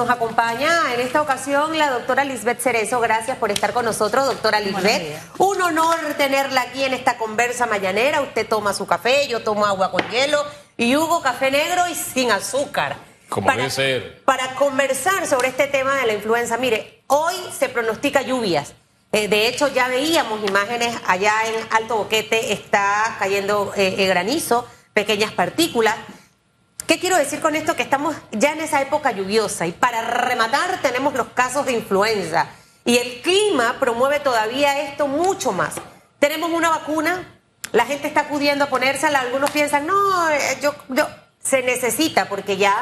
nos acompaña en esta ocasión la doctora Lisbeth Cerezo. Gracias por estar con nosotros, doctora Lisbeth. Un honor tenerla aquí en esta conversa mañanera. Usted toma su café, yo tomo agua con hielo y Hugo café negro y sin azúcar. Como para, debe ser. Para conversar sobre este tema de la influenza. Mire, hoy se pronostica lluvias. Eh, de hecho, ya veíamos imágenes allá en Alto Boquete, está cayendo eh, granizo, pequeñas partículas. ¿Qué quiero decir con esto? Que estamos ya en esa época lluviosa y para rematar tenemos los casos de influenza y el clima promueve todavía esto mucho más. Tenemos una vacuna, la gente está acudiendo a ponérsela, algunos piensan, no, eh, yo, yo, se necesita porque ya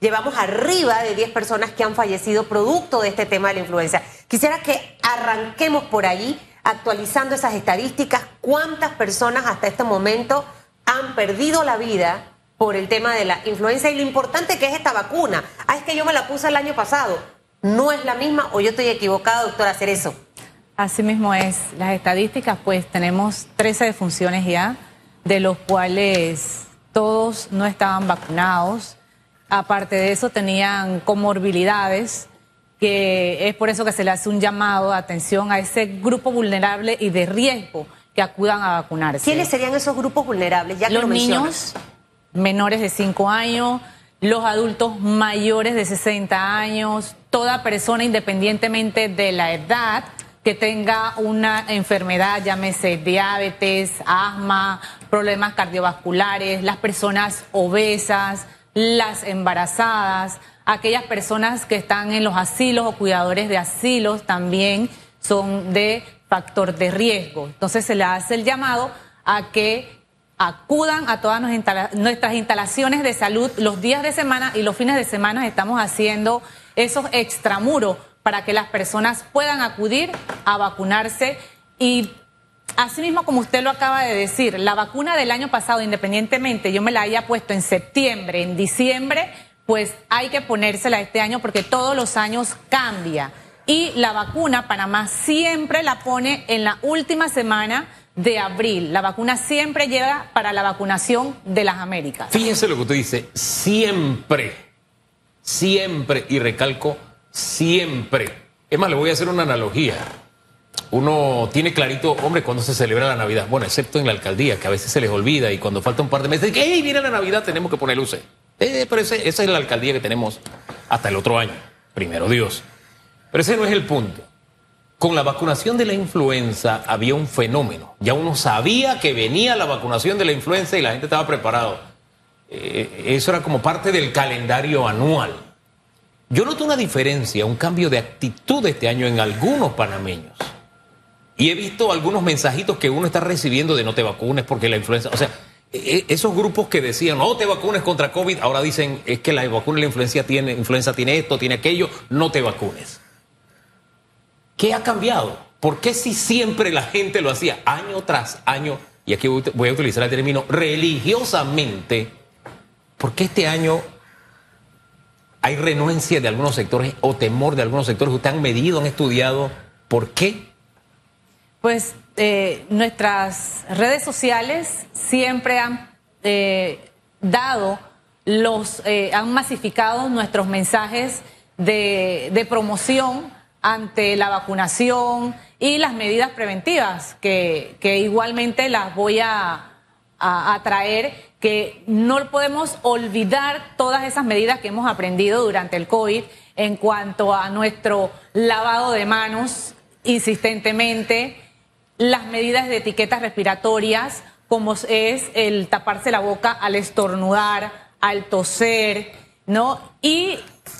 llevamos arriba de 10 personas que han fallecido producto de este tema de la influenza. Quisiera que arranquemos por ahí, actualizando esas estadísticas, cuántas personas hasta este momento han perdido la vida por el tema de la influenza y lo importante que es esta vacuna. Ah, es que yo me la puse el año pasado. ¿No es la misma o yo estoy equivocada, doctora eso? Así mismo es. Las estadísticas, pues tenemos 13 defunciones ya, de los cuales todos no estaban vacunados. Aparte de eso, tenían comorbilidades, que es por eso que se le hace un llamado de atención a ese grupo vulnerable y de riesgo que acudan a vacunarse. ¿Quiénes serían esos grupos vulnerables? Ya los niños, menores de 5 años, los adultos mayores de 60 años, toda persona independientemente de la edad que tenga una enfermedad, llámese diabetes, asma, problemas cardiovasculares, las personas obesas, las embarazadas, aquellas personas que están en los asilos o cuidadores de asilos también son de factor de riesgo. Entonces se le hace el llamado a que acudan a todas nuestras instalaciones de salud los días de semana y los fines de semana estamos haciendo esos extramuros para que las personas puedan acudir a vacunarse y así mismo como usted lo acaba de decir, la vacuna del año pasado, independientemente yo me la haya puesto en septiembre, en diciembre, pues hay que ponérsela este año porque todos los años cambia. Y la vacuna, Panamá siempre la pone en la última semana de abril. La vacuna siempre llega para la vacunación de las Américas. Fíjense lo que usted dice, siempre, siempre, y recalco, siempre. Es más, le voy a hacer una analogía. Uno tiene clarito, hombre, cuando se celebra la Navidad. Bueno, excepto en la alcaldía, que a veces se les olvida y cuando falta un par de meses, que, hey, viene la Navidad, tenemos que poner luces. Eh, pero esa es la alcaldía que tenemos hasta el otro año. Primero Dios. Pero ese no es el punto. Con la vacunación de la influenza había un fenómeno. Ya uno sabía que venía la vacunación de la influenza y la gente estaba preparado. Eh, eso era como parte del calendario anual. Yo noto una diferencia, un cambio de actitud este año en algunos panameños. Y he visto algunos mensajitos que uno está recibiendo de no te vacunes porque la influenza. O sea, e, e, esos grupos que decían no te vacunes contra COVID, ahora dicen es que la vacuna la influenza tiene, influenza tiene esto, tiene aquello, no te vacunes. ¿Qué ha cambiado? ¿Por qué si siempre la gente lo hacía año tras año, y aquí voy a utilizar el término religiosamente, ¿por qué este año hay renuencia de algunos sectores o temor de algunos sectores? ¿Ustedes han medido, han estudiado? ¿Por qué? Pues eh, nuestras redes sociales siempre han eh, dado los, eh, han masificado nuestros mensajes de, de promoción ante la vacunación y las medidas preventivas, que, igualmente las voy a, traer, que no podemos olvidar todas esas medidas que hemos aprendido durante el COVID en cuanto a nuestro lavado de manos insistentemente, las medidas de etiquetas respiratorias, como es el taparse la boca al estornudar, al toser, ¿no? Y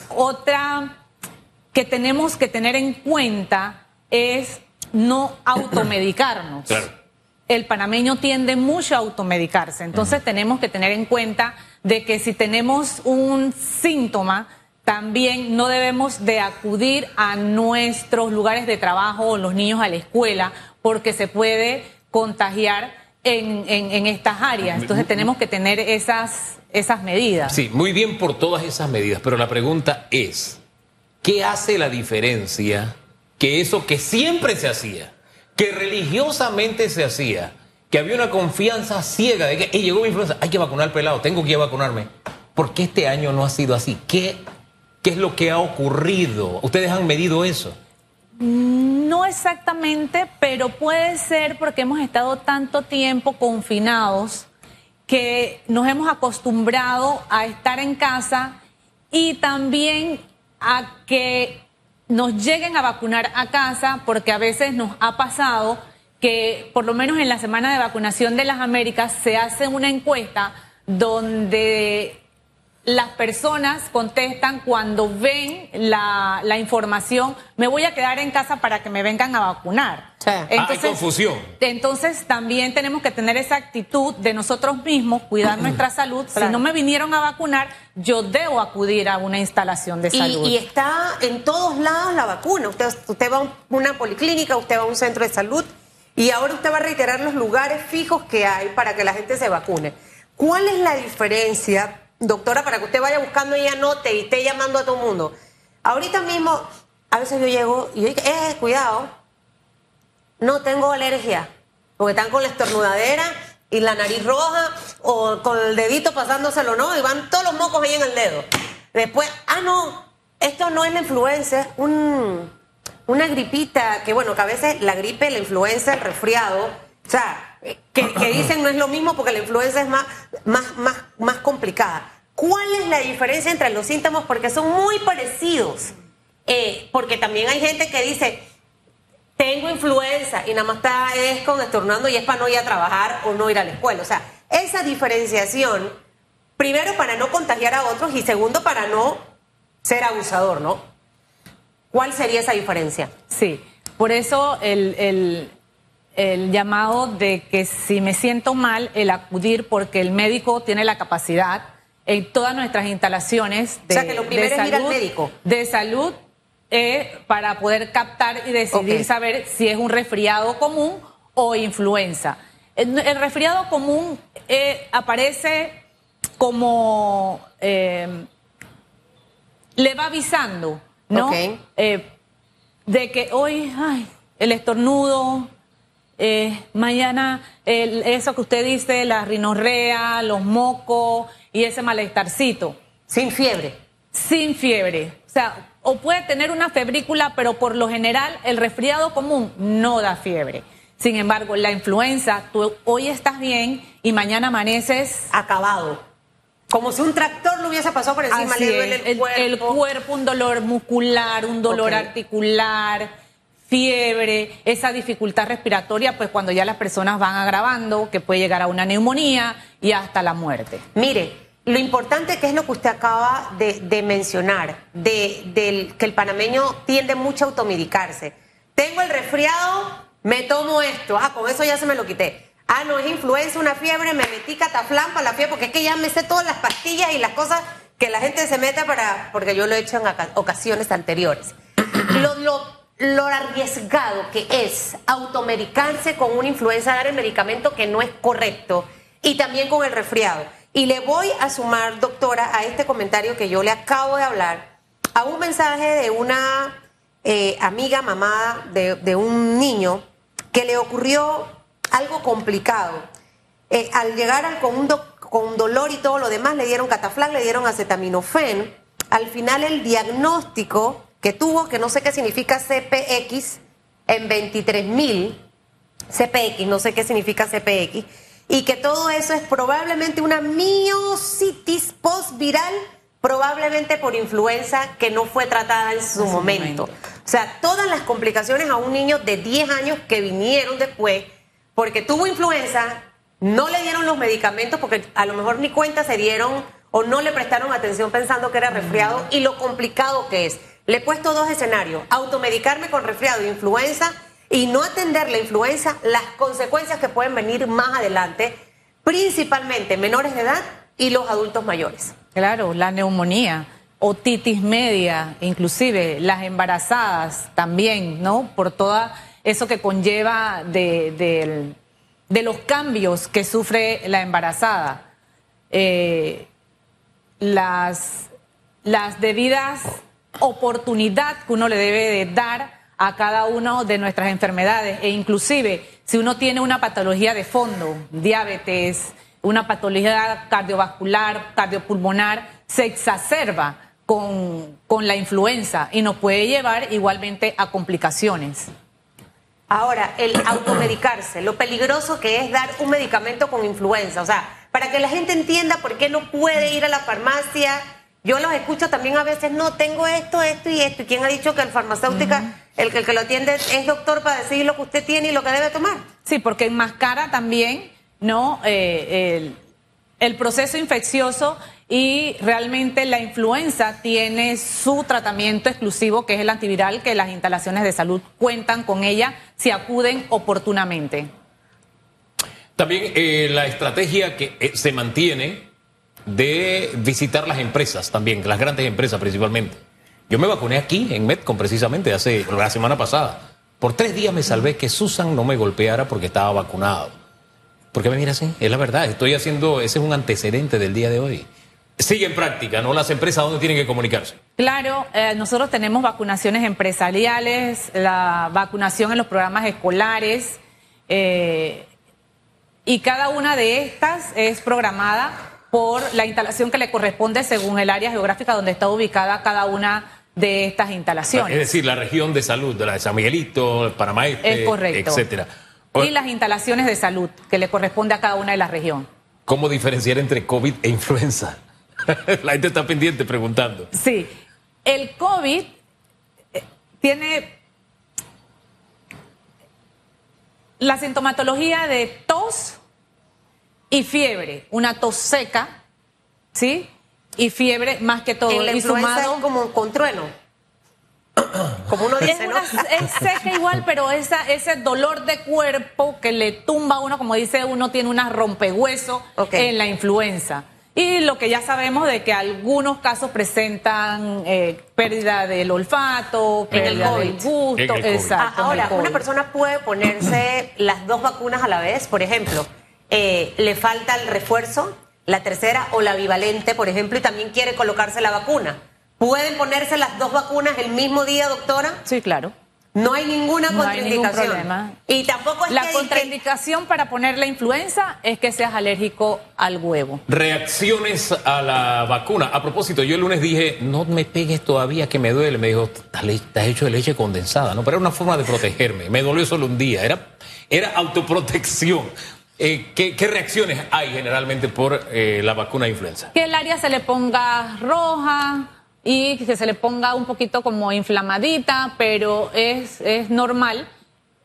otra que tenemos que tener en cuenta es no automedicarnos. El panameño tiende mucho a automedicarse, entonces tenemos que tener en cuenta de que si tenemos un síntoma, también no debemos de acudir a nuestros lugares de trabajo o los niños a la escuela, porque se puede contagiar en, en, estas áreas. Entonces tenemos que tener esas, esas medidas. Sí, muy bien por todas esas medidas, pero la pregunta es, ¿Qué hace la diferencia que eso que siempre se hacía, que religiosamente se hacía, que había una confianza ciega de que llegó mi influenza, hay que vacunar pelado, tengo que vacunarme? ¿Por qué este año no ha sido así? ¿Qué ¿Qué es lo que ha ocurrido? ¿Ustedes han medido eso? No exactamente, pero puede ser porque hemos estado tanto tiempo confinados que nos hemos acostumbrado a estar en casa y también a que nos lleguen a vacunar a casa, porque a veces nos ha pasado que por lo menos en la semana de vacunación de las Américas se hace una encuesta donde las personas contestan cuando ven la, información, me voy a quedar en casa para que me vengan a vacunar. Entonces, Hay confusión. Entonces también tenemos que tener esa actitud de nosotros mismos, cuidar nuestra salud. Si no me vinieron a vacunar, yo debo acudir a una instalación de salud. Y, está en todos lados la vacuna. Usted, usted va a una policlínica, usted va a un centro de salud y ahora usted va a reiterar los lugares fijos que hay para que la gente se vacune. ¿Cuál es la diferencia? Doctora, para que usted vaya buscando y anote y esté llamando a todo el mundo. Ahorita mismo, a veces yo llego y yo digo, eh, cuidado, no tengo alergia, porque están con la estornudadera y la nariz roja o con el dedito pasándoselo, ¿no? Y van todos los mocos ahí en el dedo. Después, ah, no, esto no es la influenza, es un, una gripita, que bueno, que a veces la gripe, la influenza, el resfriado, o sea, que, dicen no es lo mismo porque la influenza es más, más, más, más complicada. ¿Cuál es la diferencia entre los síntomas? Porque son muy parecidos. Eh, porque también hay gente que dice, tengo influenza y nada más está es con estornando y es para no ir a trabajar o no ir a la escuela. O sea, esa diferenciación, primero para no contagiar a otros y segundo para no ser abusador, ¿no? ¿Cuál sería esa diferencia? Sí, por eso el el llamado de que si me siento mal, el acudir porque el médico tiene la capacidad en todas nuestras instalaciones de, o sea, que lo primero salud, es ir al médico. de salud eh, para poder captar y decidir saber si es un resfriado común o influenza. El, resfriado común eh, aparece como eh, le va avisando, ¿no? de que hoy, ay, el estornudo, eh, mañana eso que usted dice, la rinorrea, los mocos y ese malestarcito. Sin fiebre. Sin fiebre. O sea, o puede tener una febrícula, pero por lo general el resfriado común no da fiebre. Sin embargo, la influenza, tú hoy estás bien y mañana amaneces acabado. Como si un tractor lo hubiese pasado por encima, le duele el, cuerpo. El cuerpo, un dolor muscular, un dolor articular fiebre, esa dificultad respiratoria, pues cuando ya las personas van agravando, que puede llegar a una neumonía y hasta la muerte. Mire, lo importante que es lo que usted acaba de, mencionar, de, que el panameño tiende mucho a automedicarse. Tengo el resfriado, me tomo esto, ah, con eso ya se me lo quité. Ah, no, es influenza, una fiebre, me metí cataflán para la fiebre, porque es que ya me sé todas las pastillas y las cosas que la gente se mete para, porque yo lo he hecho en ocasiones anteriores. Lo lo arriesgado que es automedicarse con una influenza, dar el medicamento que no es correcto y también con el resfriado. Y le voy a sumar, doctora, a este comentario que yo le acabo de hablar, a un mensaje de una eh, amiga, mamá de, un niño, que le ocurrió algo complicado. Eh, al llegar con, un con dolor y todo lo demás, le dieron cataflán, le dieron acetaminofén. Al final el diagnóstico que tuvo, que no sé qué significa CPX, en 23 mil, CPX, no sé qué significa CPX, y que todo eso es probablemente una miocitis postviral, probablemente por influenza que no fue tratada en su momento. O sea, todas las complicaciones a un niño de 10 años que vinieron después, porque tuvo influenza, no le dieron los medicamentos, porque a lo mejor ni cuenta se dieron o no le prestaron atención pensando que era resfriado, y lo complicado que es. Le he puesto dos escenarios, automedicarme con resfriado e influenza y no atender la influenza, las consecuencias que pueden venir más adelante, principalmente menores de edad y los adultos mayores. Claro, la neumonía, otitis media, inclusive las embarazadas también, ¿no? Por todo eso que conlleva de, los cambios que sufre la embarazada. Eh, las, las debidas oportunidad que uno le debe de dar a cada una de nuestras enfermedades e inclusive si uno tiene una patología de fondo, diabetes, una patología cardiovascular, cardiopulmonar, se exacerba con, con la influenza y nos puede llevar igualmente a complicaciones. Ahora, el automedicarse, lo peligroso que es dar un medicamento con influenza, o sea, para que la gente entienda por qué no puede ir a la farmacia. Yo los escucho también a veces, no, tengo esto, esto y esto. ¿Y quién ha dicho que el farmacéutica, el, el que lo atiende, es doctor para decir lo que usted tiene y lo que debe tomar? Sí, porque enmascara también, ¿no? Eh, el, el proceso infeccioso y realmente la influenza tiene su tratamiento exclusivo, que es el antiviral, que las instalaciones de salud cuentan con ella si acuden oportunamente. También eh, la estrategia que eh, se mantiene de visitar las empresas también, las grandes empresas principalmente. Yo me vacuné aquí en Metcon precisamente hace la semana pasada. Por tres días me salvé que Susan no me golpeara porque estaba vacunado. ¿Por qué me mira así? Es la verdad, estoy haciendo, ese es un antecedente del día de hoy. Sigue en práctica, ¿no? Las empresas, ¿dónde tienen que comunicarse? Claro, eh, nosotros tenemos vacunaciones empresariales, la vacunación en los programas escolares, eh, y cada una de estas es programada por la instalación que le corresponde según el área geográfica donde está ubicada cada una de estas instalaciones. Es decir, la región de salud, de la de San Miguelito, Panamá Este, Es correcto. etcétera. y las instalaciones de salud que le corresponde a cada una de las regiones. ¿Cómo diferenciar entre COVID e influenza? la gente está pendiente preguntando. Sí, el COVID eh, tiene la sintomatología de tos y fiebre, una tos seca, ¿sí? Y fiebre más que todo. La y sumado, es como con trueno. Como uno es, dice, ¿no? una- es seca igual, pero esa, ese dolor de cuerpo que le tumba a uno, como dice uno, tiene una rompehueso Ok. en la influenza. Y lo que ya sabemos de que algunos casos presentan eh, pérdida del olfato, En el pérdida del COVID. gusto, En el COVID. exacto. Ah, en el Ahora, COVID. una persona puede ponerse las dos vacunas a la vez, por ejemplo, eh, le falta el refuerzo, la tercera o la bivalente, por ejemplo, y también quiere colocarse la vacuna. ¿Pueden ponerse las dos vacunas el mismo día, doctora? Sí, claro. No hay ninguna No hay ningún contraindicación. problema. Y tampoco es La que- que contraindicación para poner la influenza es que seas alérgico al huevo. Reacciones a la vacuna. A propósito, yo el lunes dije, no me pegues todavía que me duele. Me dijo, estás hecho de leche condensada, ¿no? Pero era una forma de protegerme. Me dolió solo un día. Era, era autoprotección. Eh, ¿qué, qué reacciones hay generalmente por eh, la vacuna de influenza? que el área se le ponga roja y que se le ponga un poquito como inflamadita, pero es, es normal.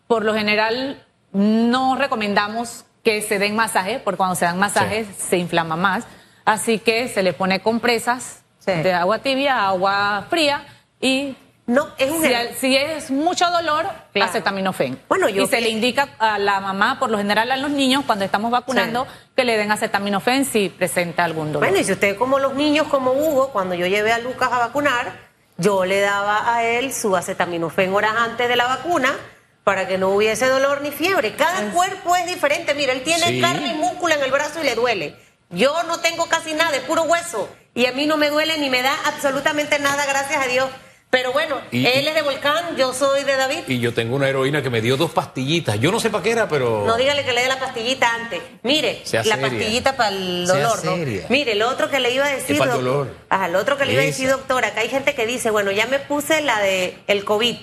Por lo general, no recomendamos que se den masajes, porque cuando se dan masajes se inflama más. Así que se le pone compresas Sí. de agua tibia, agua fría y No, es un si, si es mucho dolor, Claro. acetaminofén. Bueno, yo y se que- le indica a la mamá, por lo general a los niños, cuando estamos vacunando, que le den acetaminofén si presenta algún dolor. Bueno, y si usted como los niños, como Hugo, cuando yo llevé a Lucas a vacunar, yo le daba a él su acetaminofén horas antes de la vacuna para que no hubiese dolor ni fiebre. Cada cuerpo es diferente. Mira, él tiene Sí. carne y músculo en el brazo y le duele. Yo no tengo casi nada, es puro hueso. Y a mí no me duele ni me da absolutamente nada, gracias a Dios. Pero bueno, Y- él es de Volcán, yo soy de David. Y yo tengo una heroína que me dio dos pastillitas. Yo no sé para qué era, pero... No dígale que le dé la pastillita antes. Mire, Sea la seria. pastillita para el Sea dolor, ¿no? seria. Mire, lo otro que le iba a decir. Para el dolor. Ajá, lo otro que le iba a decir, doctora, que hay gente que dice, bueno, ya me puse la de el COVID.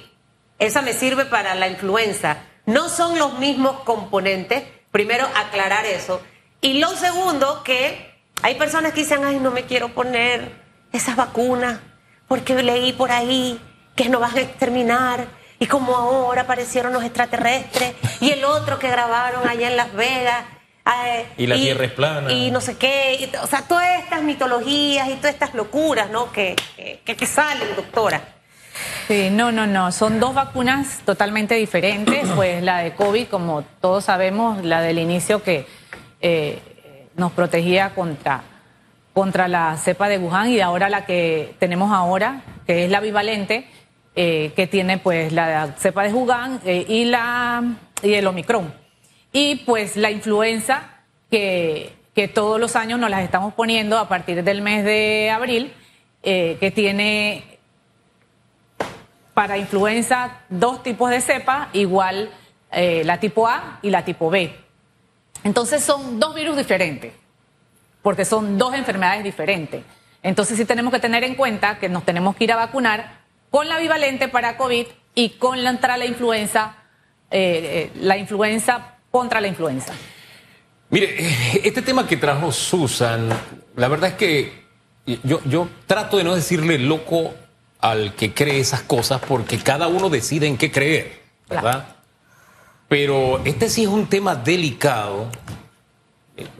Esa me sirve para la influenza. No son los mismos componentes. Primero, aclarar eso. Y lo segundo, que hay personas que dicen, ay, no me quiero poner esas vacunas porque leí por ahí que nos van a exterminar. Y como ahora aparecieron los extraterrestres y el otro que grabaron allá en Las Vegas. eh, Y la Tierra es plana. Y no sé qué. y- o sea, todas estas mitologías y todas estas locuras, ¿no? Que, que, que salen, doctora. Sí, no, no, no. Son dos vacunas totalmente diferentes. Pues la de COVID, como todos sabemos, la del inicio que eh, nos protegía contra, contra la cepa de Wuhan y ahora la que tenemos ahora, que es la bivalente, eh, que tiene pues la cepa de Wuhan eh, y, la, y el Omicron. Y pues la influenza que, que todos los años nos las estamos poniendo a partir del mes de abril, eh, que tiene para influenza dos tipos de cepa, igual la tipo A y la tipo B. Entonces son dos virus diferentes, porque son dos enfermedades diferentes. Entonces sí tenemos que tener en cuenta que nos tenemos que ir a vacunar con la bivalente para COVID y con la, contra la influenza, eh, eh, la influenza contra la influenza. Mire, este tema que trajo Susan, la verdad es que yo, yo trato de no decirle loco al que cree esas cosas porque cada uno decide en qué creer, ¿verdad? Pero este sí es un tema delicado.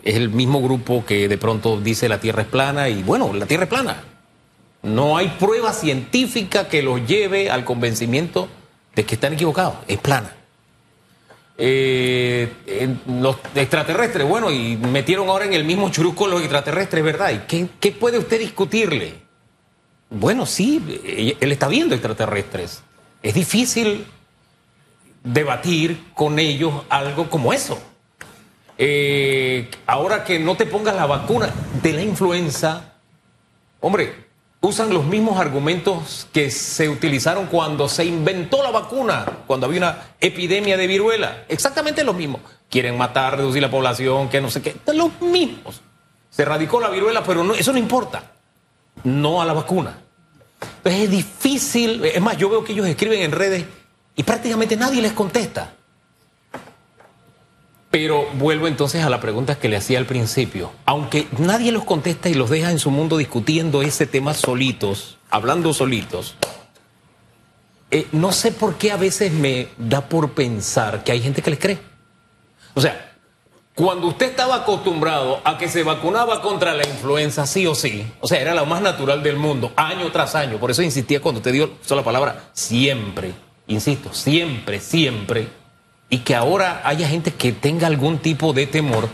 Es el mismo grupo que de pronto dice la Tierra es plana y bueno, la Tierra es plana. No hay prueba científica que los lleve al convencimiento de que están equivocados. Es plana. Eh, los extraterrestres, bueno, y metieron ahora en el mismo churusco los extraterrestres, ¿verdad? ¿Y qué, qué puede usted discutirle? Bueno, sí, él está viendo extraterrestres. Es difícil debatir con ellos algo como eso. Eh, ahora que no te pongas la vacuna de la influenza, hombre, usan los mismos argumentos que se utilizaron cuando se inventó la vacuna, cuando había una epidemia de viruela. Exactamente lo mismo. Quieren matar, reducir la población, que no sé qué. Los mismos. Se erradicó la viruela, pero eso no importa. No a la vacuna. Entonces es difícil. Es más, yo veo que ellos escriben en redes y prácticamente nadie les contesta. Pero vuelvo entonces a la pregunta que le hacía al principio. Aunque nadie los contesta y los deja en su mundo discutiendo ese tema solitos, hablando solitos, eh, no sé por qué a veces me da por pensar que hay gente que les cree. O sea, cuando usted estaba acostumbrado a que se vacunaba contra la influenza sí o sí, o sea, era lo más natural del mundo, año tras año, por eso insistía cuando te dio la palabra siempre, insisto, siempre, siempre y que ahora haya gente que tenga algún tipo de temor,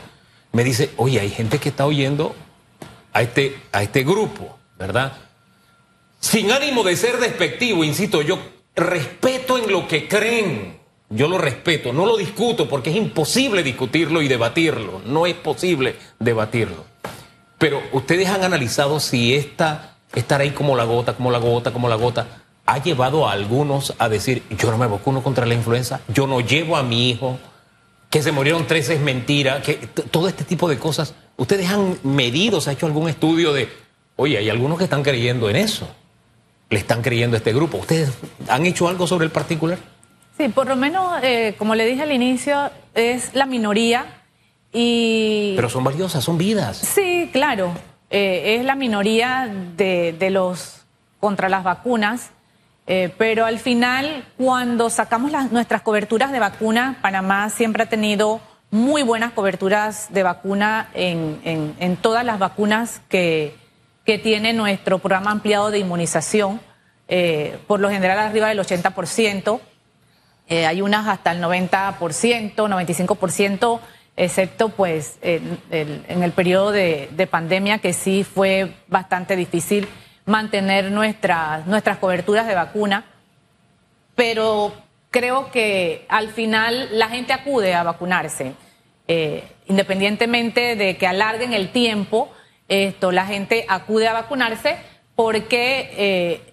me dice, oye, hay gente que está oyendo a este, a este grupo, ¿verdad? Sin ánimo de ser despectivo, insisto, yo respeto en lo que creen, yo lo respeto, no lo discuto porque es imposible discutirlo y debatirlo, no es posible debatirlo. Pero ustedes han analizado si esta, estar ahí como la gota, como la gota, como la gota, ha llevado a algunos a decir, yo no me vacuno contra la influenza, yo no llevo a mi hijo, que se murieron tres es mentira, que todo este tipo de cosas. ¿Ustedes han medido, se ha hecho algún estudio de, oye, hay algunos que están creyendo en eso? ¿Le están creyendo a este grupo? ¿Ustedes han hecho algo sobre el particular? Sí, por lo menos, eh, como le dije al inicio, es la minoría y... Pero son valiosas, son vidas. Sí, claro. Eh, es la minoría de, de los contra las vacunas eh, pero al final, cuando sacamos las, nuestras coberturas de vacuna, Panamá siempre ha tenido muy buenas coberturas de vacuna en, en, todas las vacunas que, tiene nuestro programa ampliado de inmunización, eh, por lo general arriba del 80%. Eh, hay unas hasta el 90%, 95%, excepto pues en, el periodo de pandemia que sí fue bastante difícil mantener nuestras, nuestras coberturas de vacuna, pero creo que al final la gente acude a vacunarse, eh, independientemente de que alarguen el tiempo, esto, la gente acude a vacunarse porque eh,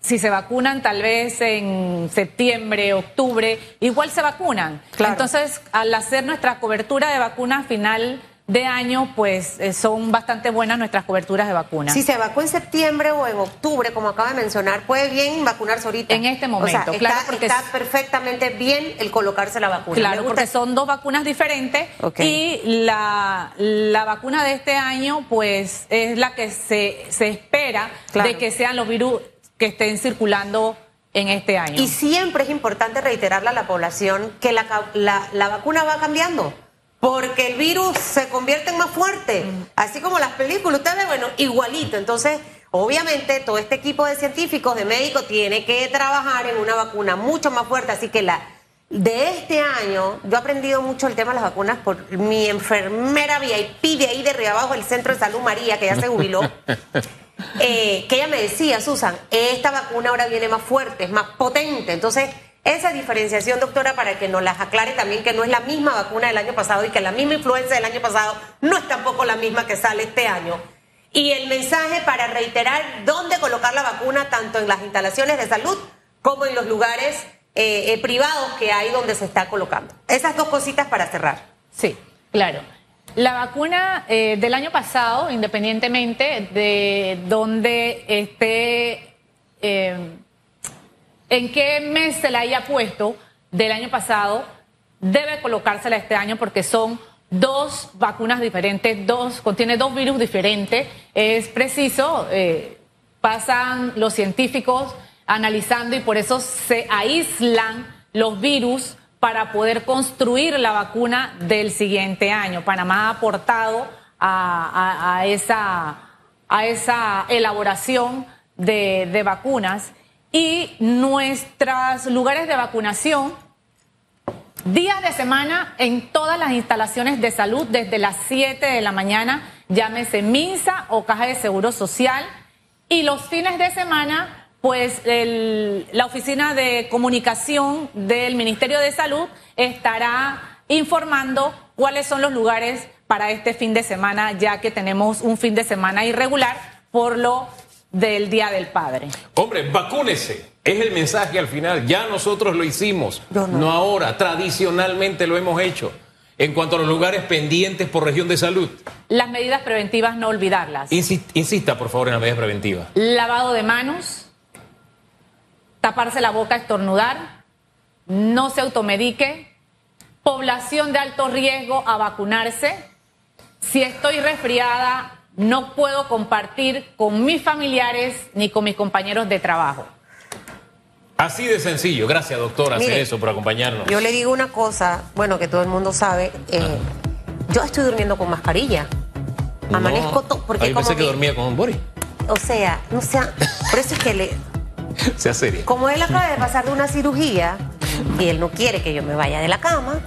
si se vacunan tal vez en septiembre, octubre, igual se vacunan. Entonces, al hacer nuestra cobertura de vacuna final de año, pues eh, son bastante buenas nuestras coberturas de vacunas. Si se vacuna en septiembre o en octubre, como acaba de mencionar, puede bien vacunarse ahorita. En este momento, claro, está, porque está perfectamente bien el colocarse la vacuna. Claro, porque son dos vacunas diferentes y la, la, vacuna de este año, pues es la que se, se espera de que sean los virus que estén circulando en este año. Y siempre es importante reiterarle a la población que la, la, la vacuna va cambiando porque el virus se convierte en más fuerte, así como las películas, ustedes bueno, igualito. Entonces, obviamente, todo este equipo de científicos, de médicos, tiene que trabajar en una vacuna mucho más fuerte, así que la de este año, yo he aprendido mucho el tema de las vacunas por mi enfermera VIP de ahí de arriba abajo, el Centro de Salud María, que ya se jubiló, eh, que ella me decía, Susan, esta vacuna ahora viene más fuerte, es más potente, entonces esa diferenciación, doctora, para que nos las aclare también que no es la misma vacuna del año pasado y que la misma influenza del año pasado no es tampoco la misma que sale este año. Y el mensaje para reiterar dónde colocar la vacuna, tanto en las instalaciones de salud como en los lugares eh, eh, privados que hay donde se está colocando. Esas dos cositas para cerrar. Sí, claro. La vacuna eh, del año pasado, independientemente de dónde esté, en qué mes se la haya puesto del año pasado, debe colocársela este año porque son dos vacunas diferentes, dos, contiene dos virus diferentes. Es preciso, eh, pasan los científicos analizando y por eso se aíslan los virus para poder construir la vacuna del siguiente año. Panamá ha aportado a, esa, a esa elaboración de, de vacunas y nuestros lugares de vacunación, días de semana en todas las instalaciones de salud desde las 7 de la mañana, llámese MINSA o Caja de Seguro Social, y los fines de semana pues la Oficina de Comunicación del Ministerio de Salud estará informando cuáles son los lugares para este fin de semana, ya que tenemos un fin de semana irregular por lo del Día del Padre. Hombre, vacúnese. Es el mensaje al final. Ya nosotros lo hicimos. no ahora. Tradicionalmente lo hemos hecho. En cuanto a los lugares pendientes por región de salud. Las medidas preventivas, no olvidarlas. Insista, por favor, en las medidas preventivas. Lavado de manos, taparse la boca, estornudar, no se automedique, población de alto riesgo a vacunarse. Si estoy resfriada, no puedo compartir con mis familiares ni con mis compañeros de trabajo. Así de sencillo. Gracias, doctora, hacer eso por acompañarnos. Yo le digo una cosa, bueno, que todo el mundo sabe. Eh, yo estoy durmiendo con mascarilla. Amanezco todo. Porque Yo pensé que dormía con un body. O sea, no sea. Por eso es que le sea seria. Como él acaba de pasar de una cirugía y él no quiere que yo me vaya de la cama,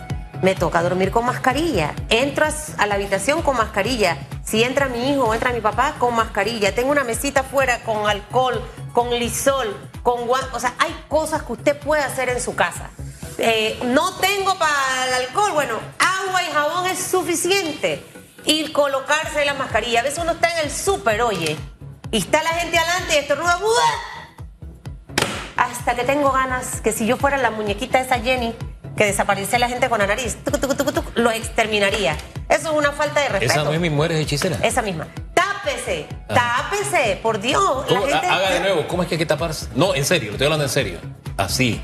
me toca dormir con mascarilla. Entras a la habitación con mascarilla. Si entra mi hijo o entra mi papá, con mascarilla. Tengo una mesita afuera con alcohol, con lisol, con guantes. O sea, hay cosas que usted puede hacer en su casa. Eh, no tengo para el alcohol. Bueno, agua y jabón es suficiente. Y colocarse la mascarilla. A veces uno está en el súper, oye, y está la gente adelante y estornuda hasta que tengo ganas que si yo fuera la muñequita esa Jenny que desaparece la gente con la nariz, lo exterminaría. Eso es una falta de respeto. Esa no es mi mueres hechicera. Esa misma. Tápese, ah. tápese, por Dios. Haga de nuevo, ¿cómo es que hay que taparse? No, en serio, lo estoy hablando en serio. Así.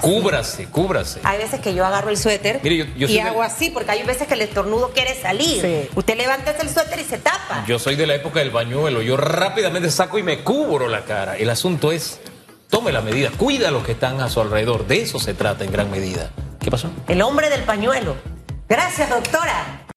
Cúbrase, cúbrase. Hay veces que yo agarro el suéter y hago así, porque hay veces que el estornudo quiere salir. Usted levanta el suéter y se tapa. Yo soy de la época del bañuelo. Yo rápidamente saco y me cubro la cara. El asunto es tome la medida, cuida a los que están a su alrededor. De eso se trata en gran medida. ¿Qué pasó? El hombre del pañuelo. Gracias, doctora.